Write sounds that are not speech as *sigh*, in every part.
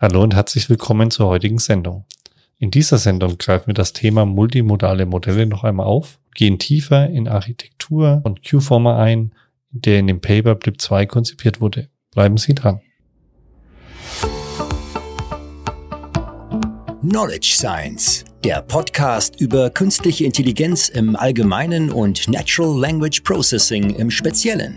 Hallo und herzlich willkommen zur heutigen Sendung. In dieser Sendung greifen wir das Thema multimodale Modelle noch einmal auf, gehen tiefer in Architektur und Q-Former ein, der in dem Paper BLIP 2 konzipiert wurde. Bleiben Sie dran. Knowledge Science, der Podcast über künstliche Intelligenz im Allgemeinen und Natural Language Processing im Speziellen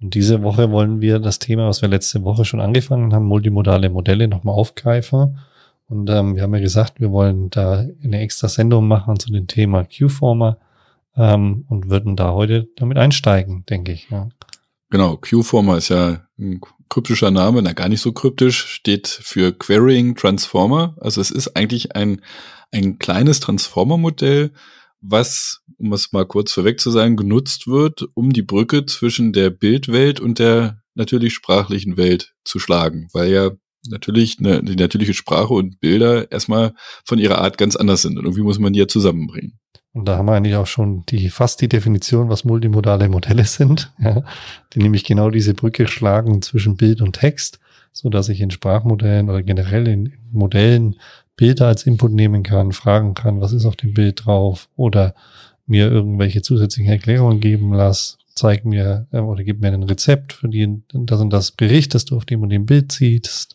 Und diese Woche wollen wir das Thema, was wir letzte Woche schon angefangen haben, multimodale Modelle nochmal aufgreifen. Und ähm, wir haben ja gesagt, wir wollen da eine extra Sendung machen zu dem Thema Q-Former ähm, und würden da heute damit einsteigen, denke ich. Ja. Genau, Q-Former ist ja ein kryptischer Name, na gar nicht so kryptisch, steht für Querying Transformer. Also es ist eigentlich ein, ein kleines Transformer-Modell, was, um es mal kurz vorweg zu sagen, genutzt wird, um die Brücke zwischen der Bildwelt und der natürlich sprachlichen Welt zu schlagen, weil ja natürlich eine, die natürliche Sprache und Bilder erstmal von ihrer Art ganz anders sind und irgendwie muss man die ja zusammenbringen. Und da haben wir eigentlich auch schon die, fast die Definition, was multimodale Modelle sind, *laughs* ja, die nämlich genau diese Brücke schlagen zwischen Bild und Text, so dass ich in Sprachmodellen oder generell in Modellen Bilder als Input nehmen kann, fragen kann, was ist auf dem Bild drauf oder mir irgendwelche zusätzlichen Erklärungen geben lass, zeig mir äh, oder gib mir ein Rezept für die, das und das Bericht, das du auf dem und dem Bild siehst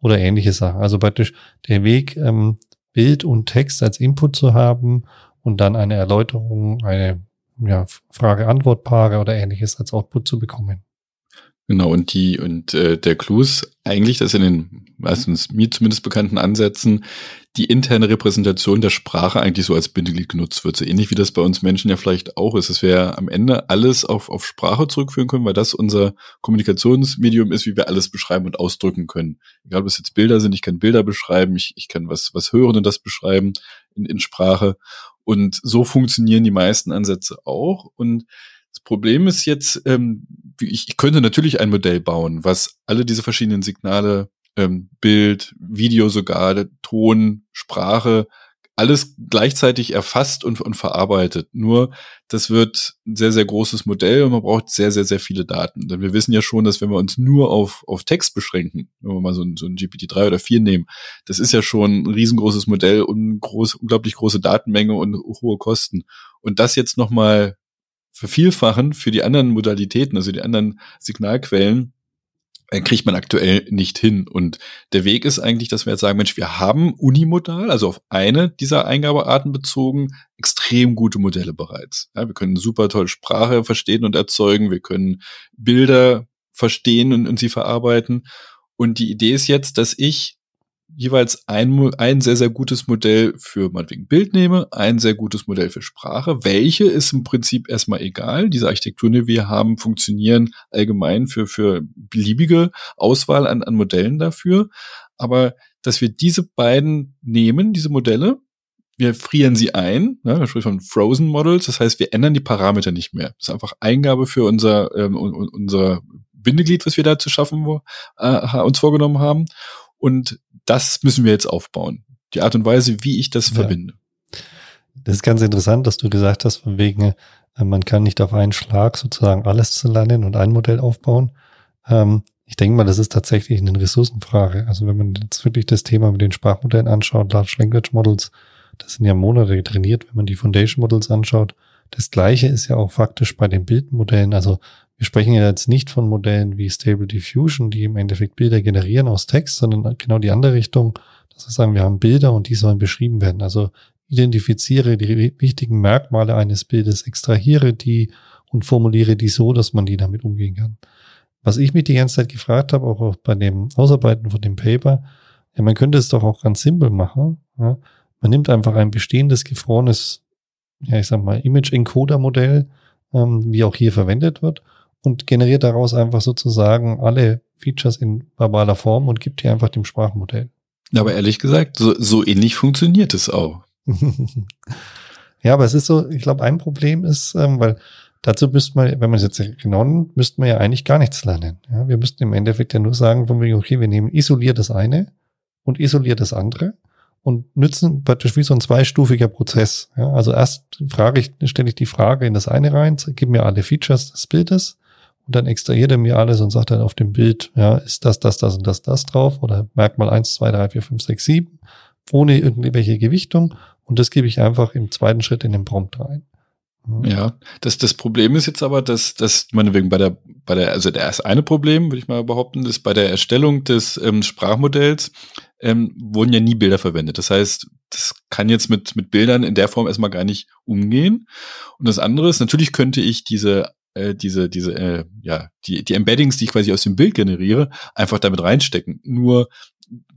oder ähnliche Sachen. Also praktisch der Weg, ähm, Bild und Text als Input zu haben und dann eine Erläuterung, eine ja, Frage-Antwort-Paare oder ähnliches als Output zu bekommen. Genau, und die, und äh, der Clou ist eigentlich, dass in den meistens mir zumindest bekannten Ansätzen die interne Repräsentation der Sprache eigentlich so als Bindeglied genutzt wird. So ähnlich wie das bei uns Menschen ja vielleicht auch ist. Es wäre am Ende alles auf, auf Sprache zurückführen können, weil das unser Kommunikationsmedium ist, wie wir alles beschreiben und ausdrücken können. Egal, ob es jetzt Bilder sind, ich kann Bilder beschreiben, ich, ich kann was, was hören und das beschreiben in, in Sprache. Und so funktionieren die meisten Ansätze auch. Und das Problem ist jetzt, ähm, ich, ich könnte natürlich ein Modell bauen, was alle diese verschiedenen Signale, ähm, Bild, Video sogar, Ton, Sprache, alles gleichzeitig erfasst und, und verarbeitet. Nur das wird ein sehr, sehr großes Modell und man braucht sehr, sehr, sehr viele Daten. Denn wir wissen ja schon, dass wenn wir uns nur auf, auf Text beschränken, wenn wir mal so ein, so ein GPT-3 oder 4 nehmen, das ist ja schon ein riesengroßes Modell und groß, unglaublich große Datenmenge und hohe Kosten. Und das jetzt nochmal vervielfachen für die anderen Modalitäten, also die anderen Signalquellen, äh, kriegt man aktuell nicht hin. Und der Weg ist eigentlich, dass wir jetzt sagen, Mensch, wir haben unimodal, also auf eine dieser Eingabearten bezogen, extrem gute Modelle bereits. Ja, wir können super toll Sprache verstehen und erzeugen, wir können Bilder verstehen und, und sie verarbeiten. Und die Idee ist jetzt, dass ich jeweils ein, ein sehr, sehr gutes Modell für meinetwegen Bild nehme, ein sehr gutes Modell für Sprache. Welche ist im Prinzip erstmal egal. Diese Architekturen, die wir haben, funktionieren allgemein für, für beliebige Auswahl an, an Modellen dafür. Aber dass wir diese beiden nehmen, diese Modelle, wir frieren sie ein, ne, wir sprechen von Frozen Models, das heißt, wir ändern die Parameter nicht mehr. Das ist einfach Eingabe für unser, ähm, unser Bindeglied, was wir da zu schaffen, äh, uns vorgenommen haben. Und das müssen wir jetzt aufbauen. Die Art und Weise, wie ich das ja. verbinde. Das ist ganz interessant, dass du gesagt hast, von wegen, äh, man kann nicht auf einen Schlag sozusagen alles zu lernen und ein Modell aufbauen. Ähm, ich denke mal, das ist tatsächlich eine Ressourcenfrage. Also wenn man jetzt wirklich das Thema mit den Sprachmodellen anschaut, Large Language Models, das sind ja Monate trainiert, wenn man die Foundation Models anschaut. Das gleiche ist ja auch faktisch bei den Bildmodellen. Also wir sprechen ja jetzt nicht von Modellen wie Stable Diffusion, die im Endeffekt Bilder generieren aus Text, sondern genau die andere Richtung, dass wir sagen, wir haben Bilder und die sollen beschrieben werden. Also identifiziere die wichtigen Merkmale eines Bildes, extrahiere die und formuliere die so, dass man die damit umgehen kann. Was ich mich die ganze Zeit gefragt habe, auch bei dem Ausarbeiten von dem Paper, ja, man könnte es doch auch ganz simpel machen. Ja. Man nimmt einfach ein bestehendes, gefrorenes, ja, ich sag mal, Image-Encoder-Modell, ähm, wie auch hier verwendet wird, und generiert daraus einfach sozusagen alle Features in verbaler Form und gibt hier einfach dem Sprachmodell. Aber ehrlich gesagt, so, so ähnlich funktioniert es auch. *laughs* ja, aber es ist so, ich glaube, ein Problem ist, ähm, weil dazu müsste man, wenn man es jetzt genau nimmt, müsste man ja eigentlich gar nichts lernen. Ja, wir müssten im Endeffekt ja nur sagen, von wegen, okay, wir nehmen isoliert das eine und isoliert das andere und nützen praktisch wie so ein zweistufiger Prozess. Ja, also erst frage ich, stelle ich die Frage in das eine rein, gib mir alle Features des Bildes und dann extrahiert er mir alles und sagt dann auf dem Bild, ja, ist das, das, das und das, das drauf oder Merkmal eins, zwei, drei, vier, fünf, sechs, sieben ohne irgendwelche Gewichtung und das gebe ich einfach im zweiten Schritt in den Prompt rein. Ja, das, das Problem ist jetzt aber, dass, dass man wegen bei der, bei der, also erste eine Problem, würde ich mal behaupten, ist bei der Erstellung des ähm, Sprachmodells ähm, wurden ja nie Bilder verwendet. Das heißt, das kann jetzt mit, mit Bildern in der Form erstmal gar nicht umgehen. Und das andere ist, natürlich könnte ich diese äh, diese, diese, äh, ja, die, die Embeddings, die ich quasi aus dem Bild generiere, einfach damit reinstecken. Nur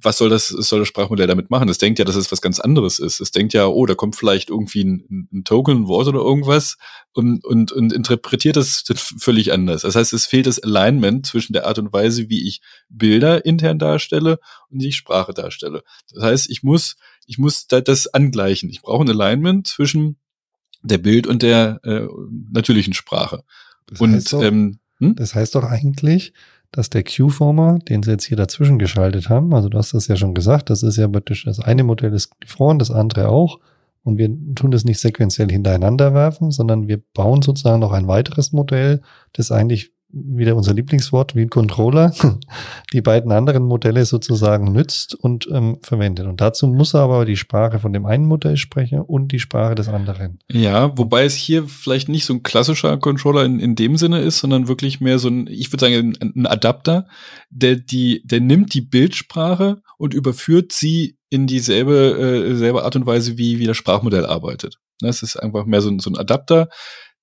was soll das, soll das Sprachmodell damit machen? Es denkt ja, dass es was ganz anderes ist. Es denkt ja, oh, da kommt vielleicht irgendwie ein, ein Token, ein Wort oder irgendwas und, und, und interpretiert das völlig anders. Das heißt, es fehlt das Alignment zwischen der Art und Weise, wie ich Bilder intern darstelle und wie ich Sprache darstelle. Das heißt, ich muss, ich muss da das angleichen. Ich brauche ein Alignment zwischen der Bild und der äh, natürlichen Sprache. Das und heißt doch, ähm, hm? das heißt doch eigentlich, dass der Q-Former, den sie jetzt hier dazwischen geschaltet haben, also du hast das ja schon gesagt, das ist ja praktisch, das eine Modell ist gefroren, das andere auch. Und wir tun das nicht sequenziell hintereinander werfen, sondern wir bauen sozusagen noch ein weiteres Modell, das eigentlich wieder unser Lieblingswort, wie ein Controller, *laughs* die beiden anderen Modelle sozusagen nützt und ähm, verwendet. Und dazu muss er aber die Sprache von dem einen Modell sprechen und die Sprache des anderen. Ja, wobei es hier vielleicht nicht so ein klassischer Controller in, in dem Sinne ist, sondern wirklich mehr so ein, ich würde sagen, ein, ein Adapter, der die, der nimmt die Bildsprache und überführt sie in dieselbe äh, selbe Art und Weise, wie, wie das Sprachmodell arbeitet. Das ist einfach mehr so ein, so ein Adapter,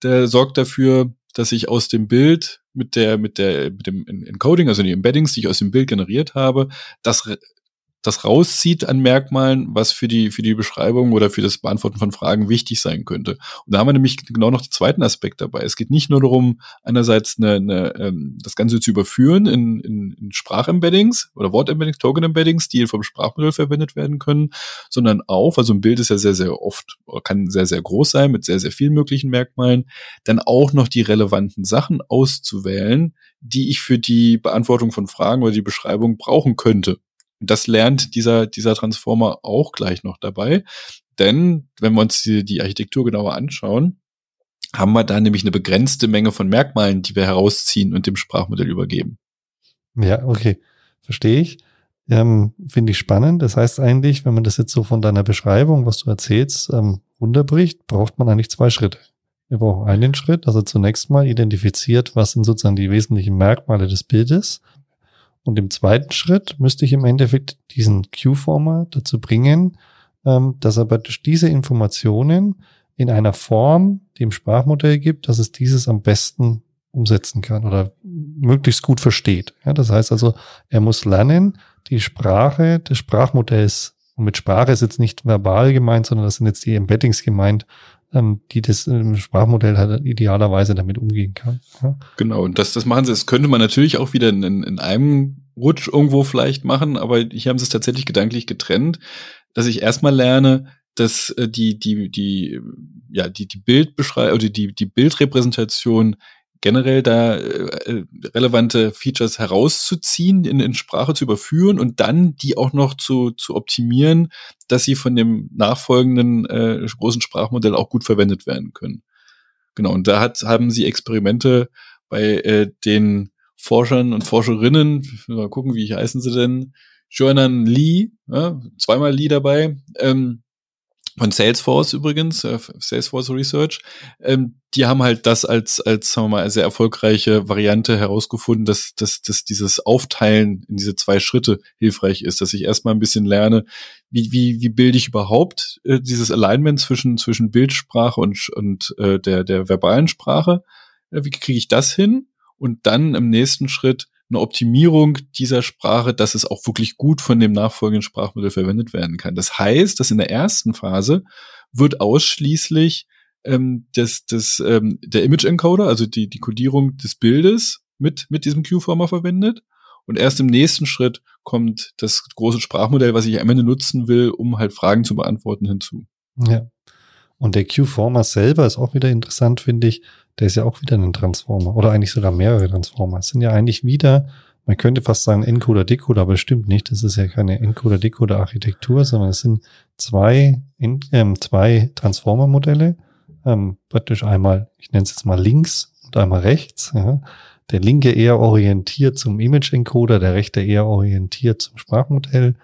der sorgt dafür, dass ich aus dem Bild mit der, mit der, mit dem Encoding, also die Embeddings, die ich aus dem Bild generiert habe, das das rauszieht an Merkmalen, was für die, für die Beschreibung oder für das Beantworten von Fragen wichtig sein könnte. Und da haben wir nämlich genau noch den zweiten Aspekt dabei. Es geht nicht nur darum, einerseits eine, eine, ähm, das Ganze zu überführen in, in, in Sprachembeddings oder Wortembeddings, Token-Embeddings, die vom Sprachmodell verwendet werden können, sondern auch, also ein Bild ist ja sehr, sehr oft, kann sehr, sehr groß sein mit sehr, sehr vielen möglichen Merkmalen, dann auch noch die relevanten Sachen auszuwählen, die ich für die Beantwortung von Fragen oder die Beschreibung brauchen könnte. Das lernt dieser, dieser Transformer auch gleich noch dabei. Denn wenn wir uns die, die Architektur genauer anschauen, haben wir da nämlich eine begrenzte Menge von Merkmalen, die wir herausziehen und dem Sprachmodell übergeben. Ja, okay. Verstehe ich. Ähm, Finde ich spannend. Das heißt eigentlich, wenn man das jetzt so von deiner Beschreibung, was du erzählst, ähm, runterbricht, braucht man eigentlich zwei Schritte. Wir brauchen einen Schritt, also zunächst mal identifiziert, was sind sozusagen die wesentlichen Merkmale des Bildes. Und im zweiten Schritt müsste ich im Endeffekt diesen Q-Former dazu bringen, ähm, dass er praktisch diese Informationen in einer Form dem Sprachmodell gibt, dass es dieses am besten umsetzen kann oder möglichst gut versteht. Ja, das heißt also, er muss lernen, die Sprache des Sprachmodells, und mit Sprache ist jetzt nicht verbal gemeint, sondern das sind jetzt die Embeddings gemeint, ähm, die das ähm, Sprachmodell halt idealerweise damit umgehen kann. Ja. Genau, und das, das machen sie, das könnte man natürlich auch wieder in, in einem Rutsch irgendwo vielleicht machen, aber hier haben sie es tatsächlich gedanklich getrennt, dass ich erstmal lerne, dass äh, die, die, die, ja, die, die Bildbeschreibung oder die, die Bildrepräsentation generell da äh, relevante Features herauszuziehen, in, in Sprache zu überführen und dann die auch noch zu, zu optimieren, dass sie von dem nachfolgenden äh, großen Sprachmodell auch gut verwendet werden können. Genau, und da hat, haben sie Experimente bei äh, den Forschern und Forscherinnen, mal gucken, wie heißen sie denn, Joannan Lee, ja, zweimal Lee dabei, ähm, von Salesforce übrigens, äh, Salesforce Research, ähm, die haben halt das als, als sagen wir mal, sehr erfolgreiche Variante herausgefunden, dass, dass, dass dieses Aufteilen in diese zwei Schritte hilfreich ist, dass ich erstmal ein bisschen lerne, wie, wie, wie bilde ich überhaupt äh, dieses Alignment zwischen, zwischen Bildsprache und, und äh, der, der verbalen Sprache, äh, wie kriege ich das hin? Und dann im nächsten Schritt eine Optimierung dieser Sprache, dass es auch wirklich gut von dem nachfolgenden Sprachmodell verwendet werden kann. Das heißt, dass in der ersten Phase wird ausschließlich ähm, das, das, ähm, der Image Encoder, also die, die Codierung des Bildes mit, mit diesem Q-Former verwendet. Und erst im nächsten Schritt kommt das große Sprachmodell, was ich am Ende nutzen will, um halt Fragen zu beantworten, hinzu. Ja. Und der Q-Former selber ist auch wieder interessant, finde ich. Der ist ja auch wieder ein Transformer oder eigentlich sogar mehrere Transformer. Es sind ja eigentlich wieder, man könnte fast sagen Encoder, Decoder, aber stimmt nicht. Das ist ja keine Encoder, Decoder Architektur, sondern es sind zwei, ähm, zwei Transformer-Modelle. Ähm, praktisch einmal, ich nenne es jetzt mal links und einmal rechts. Ja. Der linke eher orientiert zum Image-Encoder, der rechte eher orientiert zum Sprachmodell.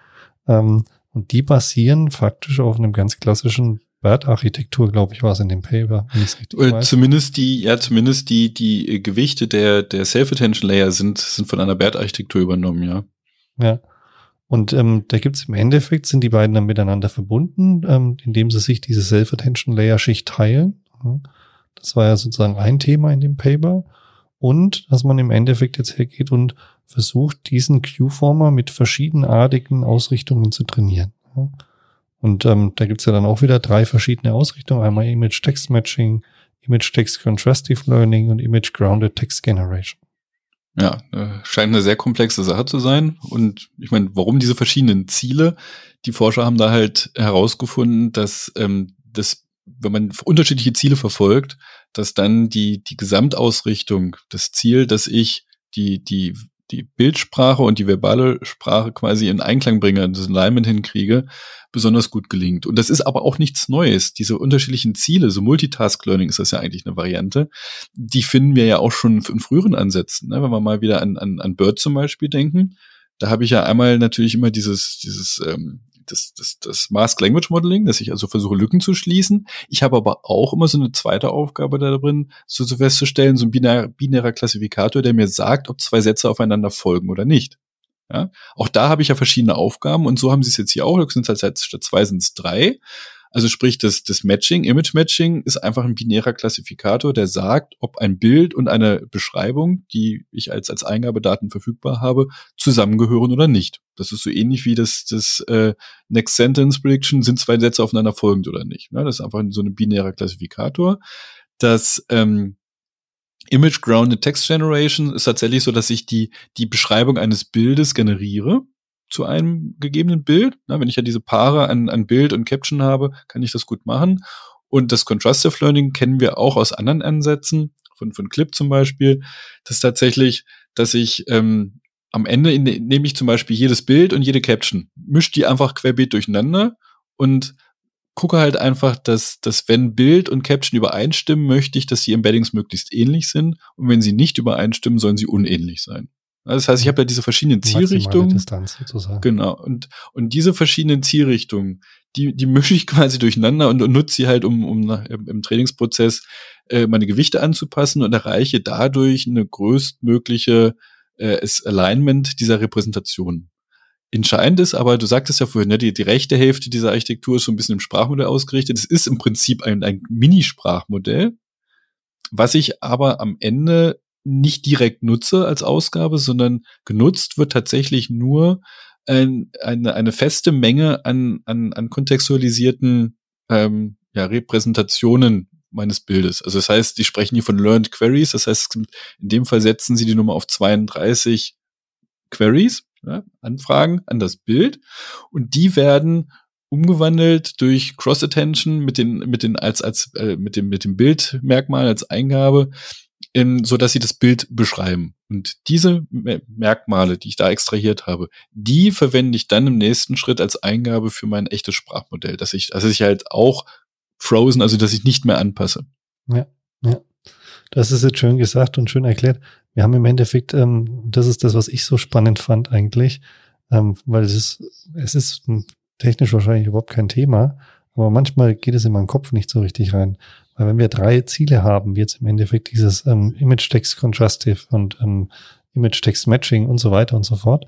Ähm, und die basieren faktisch auf einem ganz klassischen BERT-Architektur, glaube ich, war es in dem Paper. Wenn richtig weiß. Zumindest die, ja, zumindest die, die Gewichte der, der Self-Attention-Layer sind, sind von einer BERT-Architektur übernommen, ja. Ja. Und ähm, da gibt es im Endeffekt, sind die beiden dann miteinander verbunden, ähm, indem sie sich diese Self-Attention-Layer-Schicht teilen. Das war ja sozusagen ein Thema in dem Paper. Und dass man im Endeffekt jetzt hergeht und versucht, diesen Q-Former mit verschiedenartigen Ausrichtungen zu trainieren. Und ähm, da gibt's ja dann auch wieder drei verschiedene Ausrichtungen. Einmal Image-Text-Matching, Image-Text-Contrastive Learning und Image-Grounded Text Generation. Ja, äh, scheint eine sehr komplexe Sache zu sein. Und ich meine, warum diese verschiedenen Ziele? Die Forscher haben da halt herausgefunden, dass ähm, das, wenn man unterschiedliche Ziele verfolgt, dass dann die, die Gesamtausrichtung, das Ziel, dass ich die, die die Bildsprache und die verbale Sprache quasi in Einklang bringe, das Alignment hinkriege, besonders gut gelingt. Und das ist aber auch nichts Neues. Diese unterschiedlichen Ziele, so Multitask Learning ist das ja eigentlich eine Variante, die finden wir ja auch schon in früheren Ansätzen. Ne? Wenn wir mal wieder an, an, an Bird zum Beispiel denken, da habe ich ja einmal natürlich immer dieses, dieses ähm, das, das, das Mask Language Modeling, dass ich also versuche, Lücken zu schließen. Ich habe aber auch immer so eine zweite Aufgabe da drin, so, so festzustellen, so ein binär, binärer Klassifikator, der mir sagt, ob zwei Sätze aufeinander folgen oder nicht. Ja? Auch da habe ich ja verschiedene Aufgaben und so haben sie es jetzt hier auch. Sind halt statt zwei sind es drei. Also sprich, das, das Matching, Image Matching ist einfach ein binärer Klassifikator, der sagt, ob ein Bild und eine Beschreibung, die ich als, als Eingabedaten verfügbar habe, zusammengehören oder nicht. Das ist so ähnlich wie das, das äh, Next Sentence Prediction, sind zwei Sätze aufeinander folgend oder nicht. Ne? Das ist einfach so ein binärer Klassifikator. Das ähm, Image Grounded Text Generation ist tatsächlich so, dass ich die, die Beschreibung eines Bildes generiere zu einem gegebenen Bild. Na, wenn ich ja diese Paare an, an Bild und Caption habe, kann ich das gut machen. Und das Contrastive Learning kennen wir auch aus anderen Ansätzen, von, von Clip zum Beispiel. Das ist tatsächlich, dass ich ähm, am Ende in, nehme ich zum Beispiel jedes Bild und jede Caption, mische die einfach querbeet durcheinander und gucke halt einfach, dass, dass wenn Bild und Caption übereinstimmen, möchte ich, dass die Embeddings möglichst ähnlich sind. Und wenn sie nicht übereinstimmen, sollen sie unähnlich sein. Das heißt, ich habe ja diese verschiedenen Zielrichtungen. Distanz sozusagen. Genau. Und, und diese verschiedenen Zielrichtungen, die, die mische ich *laughs* quasi durcheinander und, und nutze sie halt, um, um nach, im Trainingsprozess äh, meine Gewichte anzupassen und erreiche dadurch eine größtmögliche äh, Alignment dieser Repräsentation. Entscheidend ist aber, du sagtest ja vorhin, ne, die, die rechte Hälfte dieser Architektur ist so ein bisschen im Sprachmodell ausgerichtet. Es ist im Prinzip ein, ein Mini-Sprachmodell, was ich aber am Ende nicht direkt nutze als Ausgabe, sondern genutzt wird tatsächlich nur ein, eine, eine feste Menge an, an, an kontextualisierten ähm, ja, Repräsentationen meines Bildes. Also das heißt, die sprechen hier von Learned Queries, das heißt, in dem Fall setzen sie die Nummer auf 32 Queries, ja, Anfragen an das Bild. Und die werden umgewandelt durch Cross Attention mit den mit den als als äh, mit dem mit dem Bildmerkmal als Eingabe in, so dass sie das Bild beschreiben. Und diese Merkmale, die ich da extrahiert habe, die verwende ich dann im nächsten Schritt als Eingabe für mein echtes Sprachmodell, dass ich, also ich halt auch frozen, also dass ich nicht mehr anpasse. Ja, ja. Das ist jetzt schön gesagt und schön erklärt. Wir haben im Endeffekt, ähm, das ist das, was ich so spannend fand eigentlich, ähm, weil es ist, es ist technisch wahrscheinlich überhaupt kein Thema, aber manchmal geht es in meinen Kopf nicht so richtig rein. Weil wenn wir drei Ziele haben, wie jetzt im Endeffekt dieses ähm, Image-Text Contrastive und ähm, Image-Text Matching und so weiter und so fort,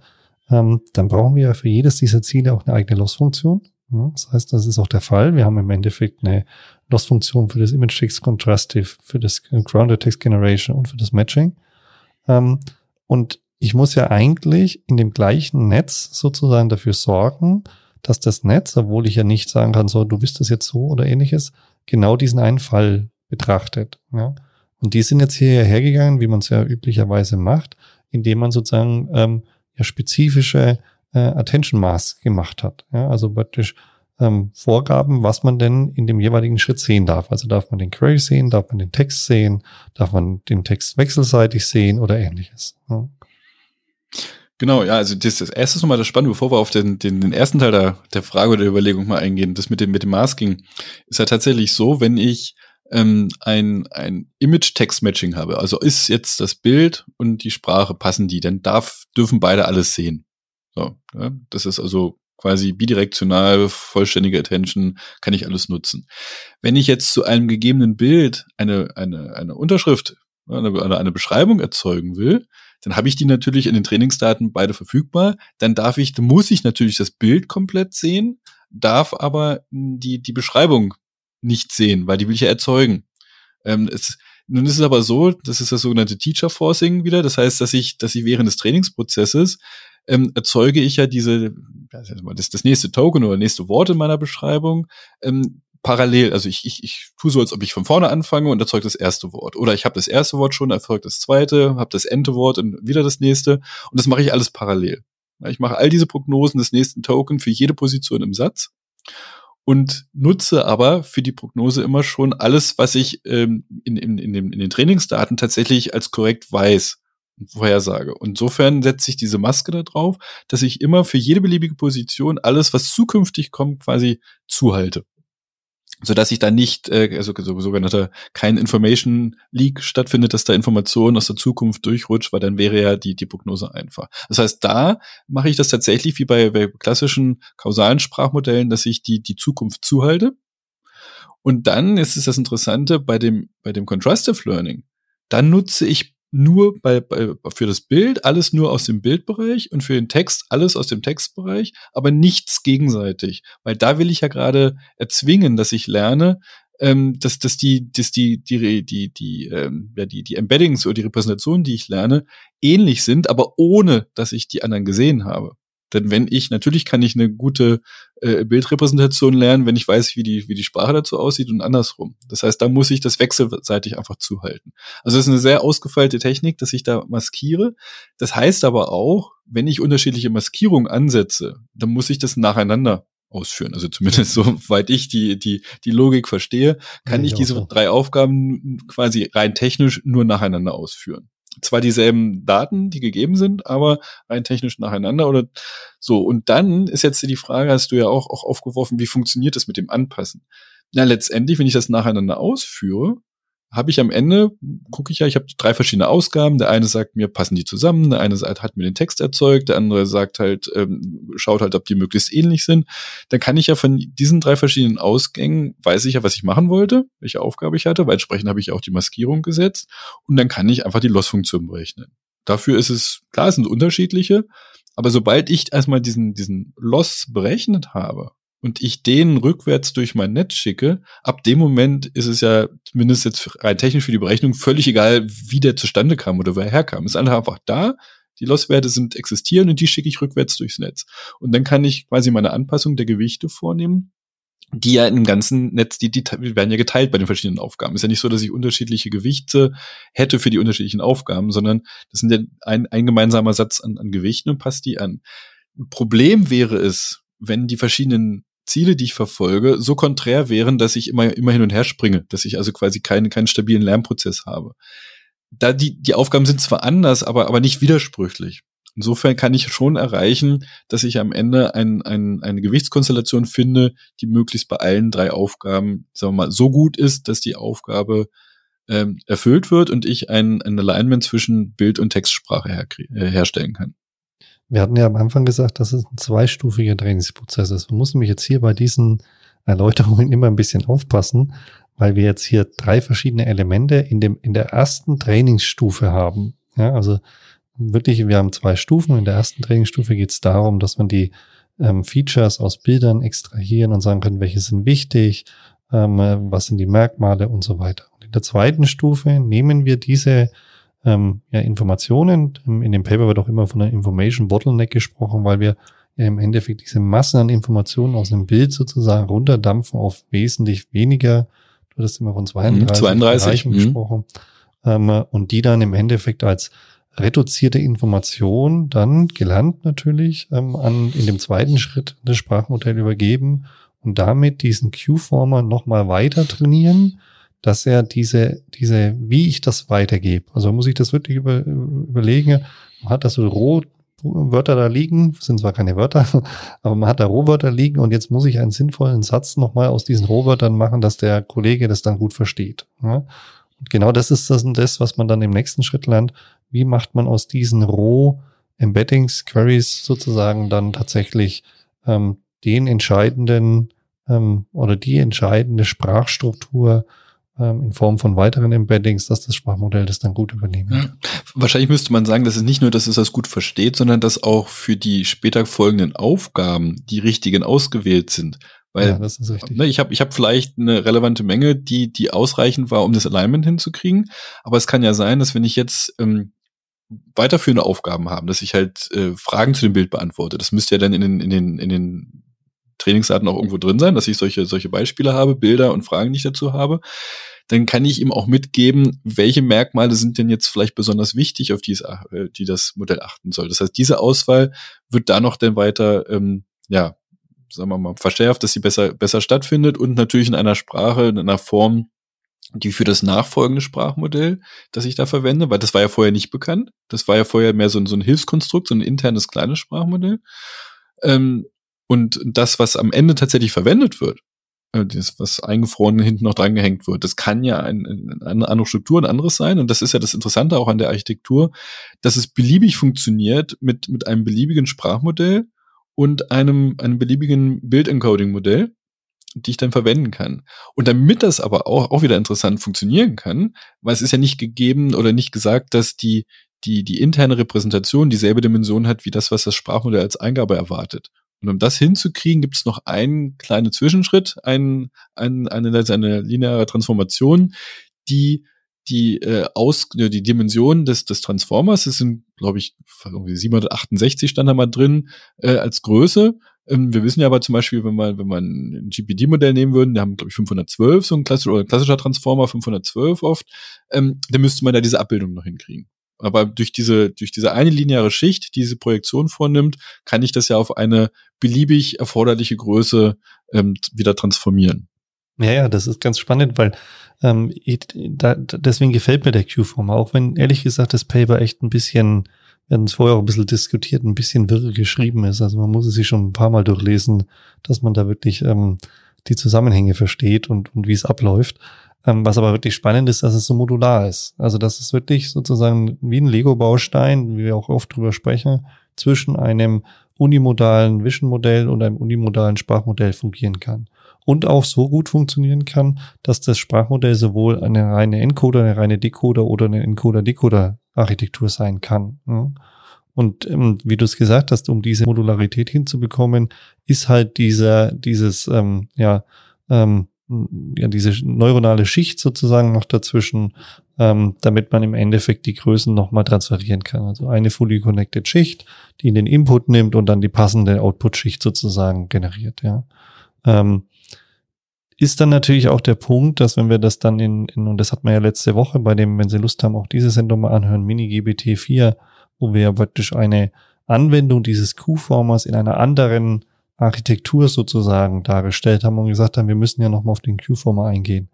ähm, dann brauchen wir für jedes dieser Ziele auch eine eigene Loss-Funktion. Ja, das heißt, das ist auch der Fall. Wir haben im Endeffekt eine Loss-Funktion für das Image-Text Contrastive, für das Grounded Text Generation und für das Matching. Ähm, und ich muss ja eigentlich in dem gleichen Netz sozusagen dafür sorgen, dass das Netz, obwohl ich ja nicht sagen kann, so, du bist das jetzt so oder ähnliches, genau diesen einen Fall betrachtet. Ja? Und die sind jetzt hierher hergegangen, wie man es ja üblicherweise macht, indem man sozusagen ähm, ja spezifische äh, Attention Mask gemacht hat. Ja, also praktisch ähm, Vorgaben, was man denn in dem jeweiligen Schritt sehen darf. Also darf man den Query sehen, darf man den Text sehen, darf man den Text wechselseitig sehen oder ähnliches. Ja. Genau, ja, also das, das erste ist nochmal das Spannende, bevor wir auf den, den, den ersten Teil der, der Frage oder der Überlegung mal eingehen, das mit dem, mit dem Masking, ist ja tatsächlich so, wenn ich ähm, ein, ein Image-Text-Matching habe, also ist jetzt das Bild und die Sprache passen die, dann darf, dürfen beide alles sehen. So, ja, das ist also quasi bidirektional, vollständige Attention, kann ich alles nutzen. Wenn ich jetzt zu einem gegebenen Bild eine, eine, eine Unterschrift, eine, eine Beschreibung erzeugen will, dann habe ich die natürlich in den Trainingsdaten beide verfügbar. Dann darf ich, muss ich natürlich das Bild komplett sehen, darf aber die, die Beschreibung nicht sehen, weil die will ich ja erzeugen. Ähm, es, nun ist es aber so, das ist das sogenannte Teacher Forcing wieder. Das heißt, dass ich, dass ich während des Trainingsprozesses ähm, erzeuge ich ja diese, das, das nächste Token oder nächste Wort in meiner Beschreibung ähm, parallel. Also ich, ich, ich tue so, als ob ich von vorne anfange und erzeuge das erste Wort. Oder ich habe das erste Wort schon, erfolgt das zweite, habe das Ente Wort und wieder das nächste. Und das mache ich alles parallel. Ich mache all diese Prognosen des nächsten Token für jede Position im Satz und nutze aber für die Prognose immer schon alles, was ich ähm, in, in, in, dem, in den Trainingsdaten tatsächlich als korrekt weiß und vorhersage. Und insofern setze ich diese Maske da drauf, dass ich immer für jede beliebige Position alles, was zukünftig kommt, quasi zuhalte so dass sich da nicht, äh, also so, sogenannter kein Information Leak stattfindet, dass da Informationen aus der Zukunft durchrutscht, weil dann wäre ja die, die Prognose einfach. Das heißt, da mache ich das tatsächlich wie bei, bei klassischen kausalen Sprachmodellen, dass ich die, die Zukunft zuhalte. Und dann ist es das Interessante bei dem, bei dem Contrastive Learning. Dann nutze ich nur bei, bei, für das Bild alles nur aus dem Bildbereich und für den Text alles aus dem Textbereich, aber nichts gegenseitig. Weil da will ich ja gerade erzwingen, dass ich lerne, ähm, dass, dass die, dass die, die, die, die, ähm, ja, die, die Embeddings oder die Repräsentationen, die ich lerne, ähnlich sind, aber ohne, dass ich die anderen gesehen habe. Denn wenn ich, natürlich kann ich eine gute äh, Bildrepräsentation lernen, wenn ich weiß, wie die, wie die Sprache dazu aussieht und andersrum. Das heißt, da muss ich das wechselseitig einfach zuhalten. Also das ist eine sehr ausgefeilte Technik, dass ich da maskiere. Das heißt aber auch, wenn ich unterschiedliche Maskierungen ansetze, dann muss ich das nacheinander ausführen. Also zumindest *laughs* soweit ich die, die, die Logik verstehe, kann ich, diese drei Aufgaben quasi rein technisch nur nacheinander ausführen zwar dieselben Daten, die gegeben sind, aber rein technisch nacheinander oder so. Und dann ist jetzt die Frage, hast du ja auch, auch aufgeworfen, wie funktioniert das mit dem Anpassen? Na, letztendlich, wenn ich das nacheinander ausführe, habe ich am Ende, gucke ich ja, ich habe drei verschiedene Ausgaben. Der eine sagt mir, passen die zusammen, der eine sagt, hat mir den Text erzeugt, der andere sagt halt, ähm, schaut halt, ob die möglichst ähnlich sind. Dann kann ich ja von diesen drei verschiedenen Ausgängen, weiß ich ja, was ich machen wollte, welche Aufgabe ich hatte, weil entsprechend habe ich auch die Maskierung gesetzt und dann kann ich einfach die Loss-Funktion berechnen. Dafür ist es, klar, es sind unterschiedliche, aber sobald ich erstmal diesen, diesen Loss berechnet habe, und ich den rückwärts durch mein Netz schicke, ab dem Moment ist es ja zumindest jetzt rein technisch für die Berechnung völlig egal, wie der zustande kam oder woher herkam. Es ist einfach da, die Losswerte sind existieren und die schicke ich rückwärts durchs Netz. Und dann kann ich quasi meine Anpassung der Gewichte vornehmen, die ja im ganzen Netz, die, die werden ja geteilt bei den verschiedenen Aufgaben. Ist ja nicht so, dass ich unterschiedliche Gewichte hätte für die unterschiedlichen Aufgaben, sondern das sind ja ein, ein gemeinsamer Satz an, an Gewichten und passt die an. Problem wäre es, wenn die verschiedenen Ziele, die ich verfolge, so konträr wären, dass ich immer, immer hin und her springe, dass ich also quasi keinen, keinen stabilen Lernprozess habe. Da die, die Aufgaben sind zwar anders, aber, aber nicht widersprüchlich. Insofern kann ich schon erreichen, dass ich am Ende ein, ein, eine Gewichtskonstellation finde, die möglichst bei allen drei Aufgaben, sagen wir mal, so gut ist, dass die Aufgabe ähm, erfüllt wird und ich ein, ein Alignment zwischen Bild- und Textsprache her, äh, herstellen kann. Wir hatten ja am Anfang gesagt, dass es ein zweistufiger Trainingsprozess ist. Man muss nämlich jetzt hier bei diesen Erläuterungen immer ein bisschen aufpassen, weil wir jetzt hier drei verschiedene Elemente in dem, in der ersten Trainingsstufe haben. Ja, also wirklich, wir haben zwei Stufen. In der ersten Trainingsstufe geht es darum, dass man die ähm, Features aus Bildern extrahieren und sagen kann, welche sind wichtig, ähm, was sind die Merkmale und so weiter. Und in der zweiten Stufe nehmen wir diese ähm, ja, Informationen. In dem Paper wird auch immer von einer Information Bottleneck gesprochen, weil wir ja im Endeffekt diese Massen an Informationen aus dem Bild sozusagen runterdampfen auf wesentlich weniger. Du hattest immer von 32, 32 Bereichen mhm. gesprochen. Ähm, und die dann im Endeffekt als reduzierte Information dann gelernt natürlich ähm, an in dem zweiten Schritt das Sprachmodell übergeben und damit diesen Q-Former nochmal weiter trainieren, dass er diese, diese, wie ich das weitergebe. Also muss ich das wirklich über, überlegen, man hat das so Rohwörter da liegen, sind zwar keine Wörter, *laughs* aber man hat da Rohwörter liegen und jetzt muss ich einen sinnvollen Satz nochmal aus diesen Rohwörtern machen, dass der Kollege das dann gut versteht. Ja? Und genau das ist das, das, was man dann im nächsten Schritt lernt. Wie macht man aus diesen Roh-Embeddings, Queries sozusagen dann tatsächlich ähm, den entscheidenden ähm, oder die entscheidende Sprachstruktur in Form von weiteren Embeddings, dass das Sprachmodell das dann gut übernehmen. Ja. Wahrscheinlich müsste man sagen, dass es nicht nur, dass es das gut versteht, sondern dass auch für die später folgenden Aufgaben die richtigen ausgewählt sind. Weil ja, das ist richtig. Ne, ich habe ich hab vielleicht eine relevante Menge, die, die ausreichend war, um das Alignment hinzukriegen. Aber es kann ja sein, dass wenn ich jetzt ähm, weiterführende Aufgaben habe, dass ich halt äh, Fragen zu dem Bild beantworte, das müsste ja dann in den, in den, in den Trainingsdaten auch irgendwo drin sein, dass ich solche, solche Beispiele habe, Bilder und Fragen, die ich dazu habe. Dann kann ich ihm auch mitgeben, welche Merkmale sind denn jetzt vielleicht besonders wichtig, auf die, es, äh, die das Modell achten soll. Das heißt, diese Auswahl wird da noch dann weiter, ähm, ja, sagen wir mal, verschärft, dass sie besser, besser stattfindet und natürlich in einer Sprache, in einer Form, die für das nachfolgende Sprachmodell, das ich da verwende, weil das war ja vorher nicht bekannt. Das war ja vorher mehr so ein, so ein Hilfskonstrukt, so ein internes kleines Sprachmodell. Ähm, und das, was am Ende tatsächlich verwendet wird, äh, das, was eingefroren hinten noch drangehängt wird, das kann ja ein, eine andere Struktur, ein anderes sein. Und das ist ja das Interessante auch an der Architektur, dass es beliebig funktioniert mit, mit einem beliebigen Sprachmodell und einem, einem beliebigen Bildencoding-Modell, die ich dann verwenden kann. Und damit das aber auch, auch wieder interessant funktionieren kann, weil es ist ja nicht gegeben oder nicht gesagt, dass die, die, die interne Repräsentation dieselbe Dimension hat wie das, was das Sprachmodell als Eingabe erwartet. Und um das hinzukriegen, gibt es noch einen kleinen Zwischenschritt, ein, ein, eine, eine lineare Transformation, die die äh, aus die Dimension des des Transformers, das sind glaube ich irgendwie 768 stand da mal drin äh, als Größe. Ähm, wir wissen ja aber zum Beispiel, wenn man wenn man ein GPD-Modell nehmen würden, die haben glaube ich 512 so ein klassischer oder klassischer Transformer 512 oft, ähm, dann müsste man da diese Abbildung noch hinkriegen. Aber durch diese, durch diese eine lineare Schicht, die diese Projektion vornimmt, kann ich das ja auf eine beliebig erforderliche Größe ähm, wieder transformieren. Ja, ja, das ist ganz spannend, weil ähm, da, deswegen gefällt mir der Q-Form, auch wenn ehrlich gesagt das Paper echt ein bisschen, wir hatten es vorher auch ein bisschen diskutiert, ein bisschen wirre geschrieben ist. Also man muss es sich schon ein paar Mal durchlesen, dass man da wirklich ähm, die Zusammenhänge versteht und, und wie es abläuft. Ähm, was aber wirklich spannend ist, dass es so modular ist. Also dass es wirklich sozusagen wie ein Lego-Baustein, wie wir auch oft drüber sprechen, zwischen einem unimodalen Vision-Modell und einem unimodalen Sprachmodell fungieren kann. Und auch so gut funktionieren kann, dass das Sprachmodell sowohl eine reine Encoder, eine reine Decoder oder eine Encoder-Decoder-Architektur sein kann. Und ähm, wie du es gesagt hast, um diese Modularität hinzubekommen, ist halt dieser, dieses, ähm, ja, ähm, ja, diese neuronale Schicht sozusagen noch dazwischen, ähm, damit man im Endeffekt die Größen nochmal transferieren kann. Also eine fully connected Schicht, die in den Input nimmt und dann die passende Output-Schicht sozusagen generiert, ja. Ähm, ist dann natürlich auch der Punkt, dass wenn wir das dann in, in, und das hat man ja letzte Woche bei dem, wenn Sie Lust haben, auch diese Sendung mal anhören, Mini-GBT 4, wo wir ja praktisch eine Anwendung dieses Q-Formers in einer anderen Architektur sozusagen dargestellt haben und gesagt haben, wir müssen ja nochmal auf den Q-Former eingehen.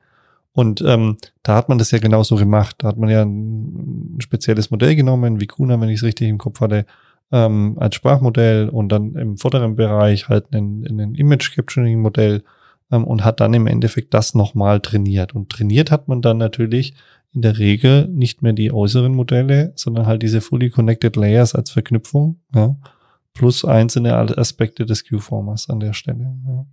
Und ähm, da hat man das ja genauso gemacht. Da hat man ja ein spezielles Modell genommen, wie Kuna, wenn ich es richtig im Kopf hatte, ähm, als Sprachmodell und dann im vorderen Bereich halt ein, ein Image-Capturing-Modell ähm, und hat dann im Endeffekt das nochmal trainiert. Und trainiert hat man dann natürlich in der Regel nicht mehr die äußeren Modelle, sondern halt diese fully connected Layers als Verknüpfung. Ja plus einzelne Aspekte des Q-Formers an der Stelle. Ja.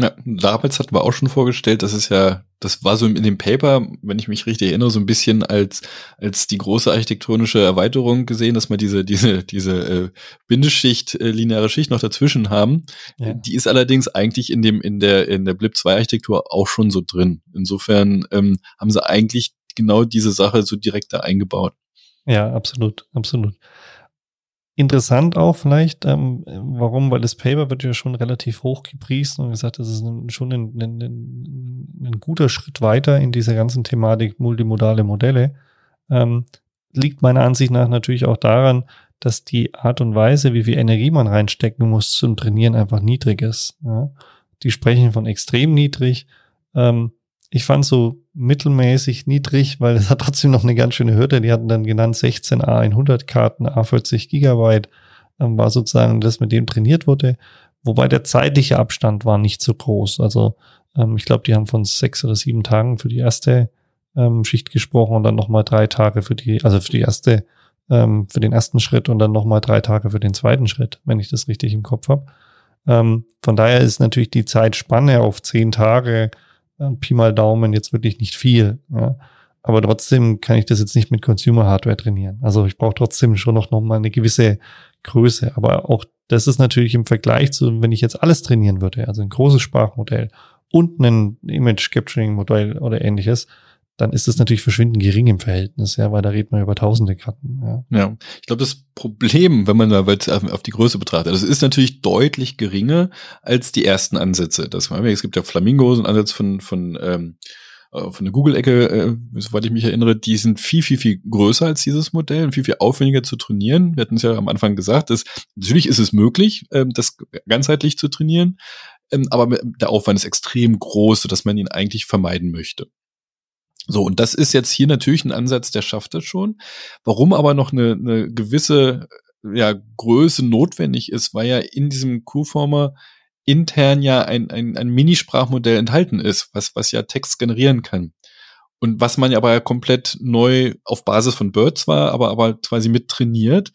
Ja, damals hatten wir auch schon vorgestellt, das ist ja, das war so in dem Paper, wenn ich mich richtig erinnere, so ein bisschen als als die große architektonische Erweiterung gesehen, dass wir diese diese diese äh, Bindeschicht, äh, lineare Schicht noch dazwischen haben. Ja. Die ist allerdings eigentlich in dem in der in der Blip 2 Architektur auch schon so drin. Insofern ähm, haben sie eigentlich genau diese Sache so direkt da eingebaut. Ja, absolut, absolut. Interessant auch vielleicht, ähm, warum, weil das Paper wird ja schon relativ hoch gepriesen und gesagt, das ist ein, schon ein, ein, ein, guter Schritt weiter in dieser ganzen Thematik multimodale Modelle. Ähm, liegt meiner Ansicht nach natürlich auch daran, dass die Art und Weise, wie viel Energie man reinstecken muss zum Trainieren, einfach niedrig ist. Ja. Die sprechen von extrem niedrig. Ähm, ich fand so mittelmäßig niedrig, weil es hat trotzdem noch eine ganz schöne Hürde. Die hatten dann genannt 16 A100 Karten, A40 Gigabyte, ähm, war sozusagen das, mit dem trainiert wurde. Wobei der zeitliche Abstand war nicht so groß. Also ähm, ich glaube, die haben von sechs oder sieben Tagen für die erste ähm, Schicht gesprochen und dann nochmal drei Tage für die, also für die erste, für den ersten Schritt und dann nochmal drei Tage für den zweiten Schritt, wenn ich das richtig im Kopf habe. Von daher ist natürlich die Zeitspanne auf zehn Tage, Pi mal Daumen, jetzt wirklich nicht viel. Ja. Aber trotzdem kann ich das jetzt nicht mit Consumer Hardware trainieren. Also ich brauche trotzdem schon noch, noch mal eine gewisse Größe. Aber auch das ist natürlich im Vergleich zu, wenn ich jetzt alles trainieren würde, also ein großes Sprachmodell und ein Image Capturing Modell oder ähnliches, dann ist es natürlich verschwindend gering im Verhältnis, ja, weil da redet man über tausende Karten. Ja, ja. ich glaube, das Problem, wenn man da auf die Größe betrachtet, das ist natürlich deutlich geringer als die ersten Ansätze. Das, es gibt ja Flamingo, so ein Ansatz von, von, ähm, äh, von der Google-Ecke, äh, soweit ich mich erinnere, die sind viel, viel, viel größer als dieses Modell und viel, viel aufwendiger zu trainieren. Wir hatten es ja am Anfang gesagt, dass natürlich ist es möglich, äh, das ganzheitlich zu trainieren, ähm, aber der Aufwand ist extrem groß, sodass man ihn eigentlich vermeiden möchte. So, und das ist jetzt hier natürlich ein Ansatz, der schafft das schon. Warum aber noch eine, eine gewisse ja, Größe notwendig ist, weil ja in diesem Q-Former intern ja ein, ein, ein Minisprachmodell enthalten ist, was, was ja Text generieren kann. Und was man ja aber komplett neu auf Basis von Birds war, aber, aber quasi mit trainiert.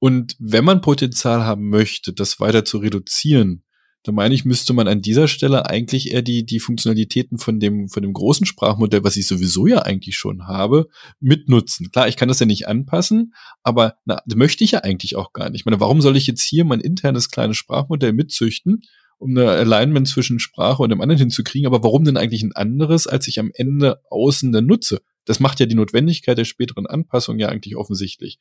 Und wenn man Potenzial haben möchte, das weiter zu reduzieren, da meine ich, müsste man an dieser Stelle eigentlich eher die, die Funktionalitäten von dem, von dem großen Sprachmodell, was ich sowieso ja eigentlich schon habe, mitnutzen. Klar, ich kann das ja nicht anpassen, aber na, möchte ich ja eigentlich auch gar nicht. Ich meine, warum soll ich jetzt hier mein internes kleines Sprachmodell mitzüchten, um eine Alignment zwischen Sprache und dem anderen hinzukriegen? Aber warum denn eigentlich ein anderes, als ich am Ende außen dann nutze? Das macht ja die Notwendigkeit der späteren Anpassung ja eigentlich offensichtlich.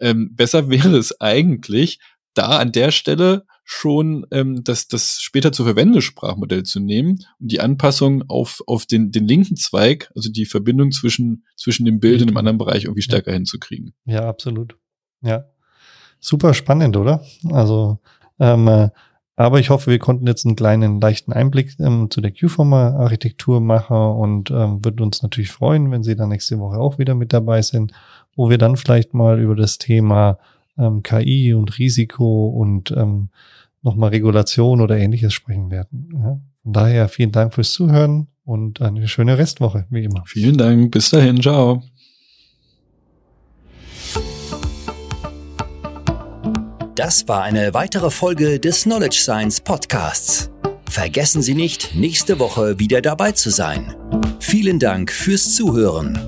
Ähm, besser wäre es eigentlich, da an der Stelle schon ähm, das, das später zu verwendende Sprachmodell zu nehmen und die Anpassung auf, auf den, den linken Zweig, also die Verbindung zwischen, zwischen dem Bild und dem anderen Bereich irgendwie stärker ja. hinzukriegen. Ja, absolut. Ja. Super spannend, oder? Also, ähm, äh, aber ich hoffe, wir konnten jetzt einen kleinen, leichten Einblick ähm, zu der Q-Former-Architektur machen und ähm, würde uns natürlich freuen, wenn Sie dann nächste Woche auch wieder mit dabei sind, wo wir dann vielleicht mal über das Thema ähm, KI und Risiko und ähm, nochmal Regulation oder ähnliches sprechen werden. Ja? Von daher vielen Dank fürs Zuhören und eine schöne Restwoche, wie immer. Vielen Dank. Bis dahin. Ciao. Das war eine weitere Folge des Knowledge Science Podcasts. Vergessen Sie nicht, nächste Woche wieder dabei zu sein. Vielen Dank fürs Zuhören.